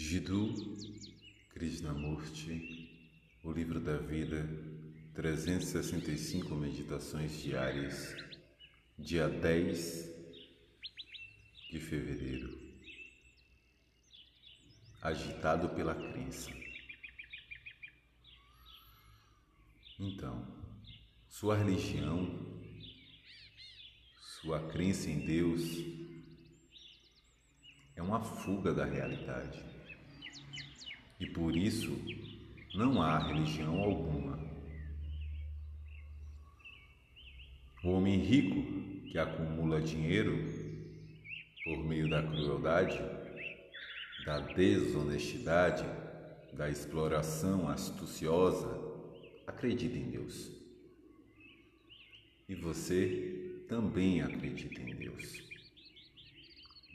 Jiddu Krishnamurti, O Livro da Vida, 365 Meditações Diárias, dia 10 de fevereiro. Agitado pela crença. Então, sua religião, sua crença em Deus é uma fuga da realidade e por isso não há religião alguma. O homem rico que acumula dinheiro por meio da crueldade, da desonestidade, da exploração astuciosa, acredita em Deus. E você também acredita em Deus.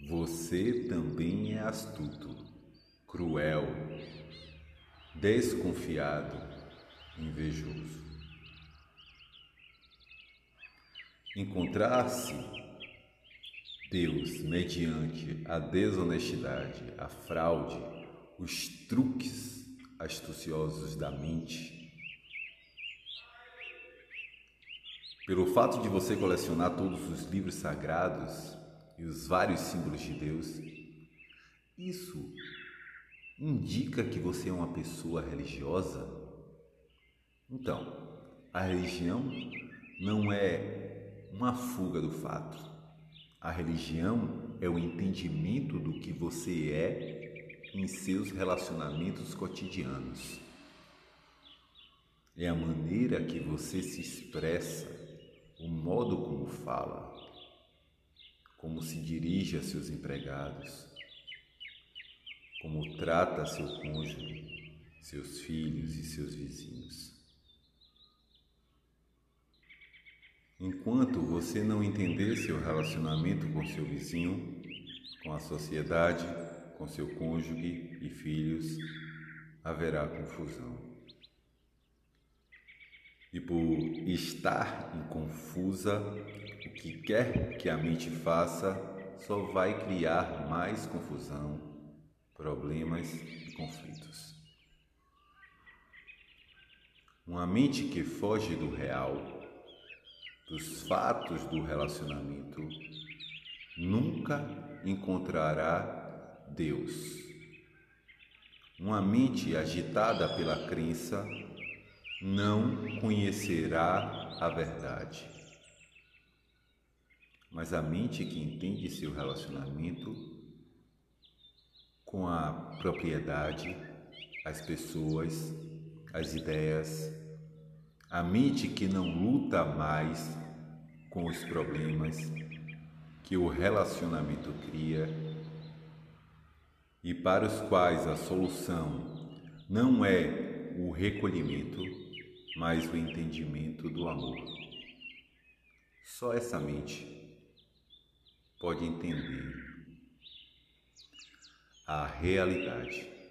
Você também é astuto, cruel, desconfiado, invejoso. Encontrar-se Deus mediante a desonestidade, a fraude, os truques astuciosos da mente. Pelo fato de você colecionar todos os livros sagrados e os vários símbolos de Deus, isso indica que você é uma pessoa religiosa? Então, a religião não é uma fuga do fato. A religião é o entendimento do que você é em seus relacionamentos cotidianos. É a maneira que você se expressa, o modo como fala, como se dirige a seus empregados como trata seu cônjuge, seus filhos e seus vizinhos. Enquanto você não entender seu relacionamento com seu vizinho, com a sociedade, com seu cônjuge e filhos, haverá confusão. E por estar em confusa, o que quer que a mente faça só vai criar mais confusão problemas e conflitos. Uma mente que foge do real, dos fatos do relacionamento, nunca encontrará Deus. Uma mente agitada pela crença não conhecerá a verdade. Mas a mente que entende seu relacionamento com a propriedade, as pessoas, as ideias, a mente que não luta mais com os problemas que o relacionamento cria e para os quais a solução não é o recolhimento, mas o entendimento do amor. Só essa mente pode entender a realidade.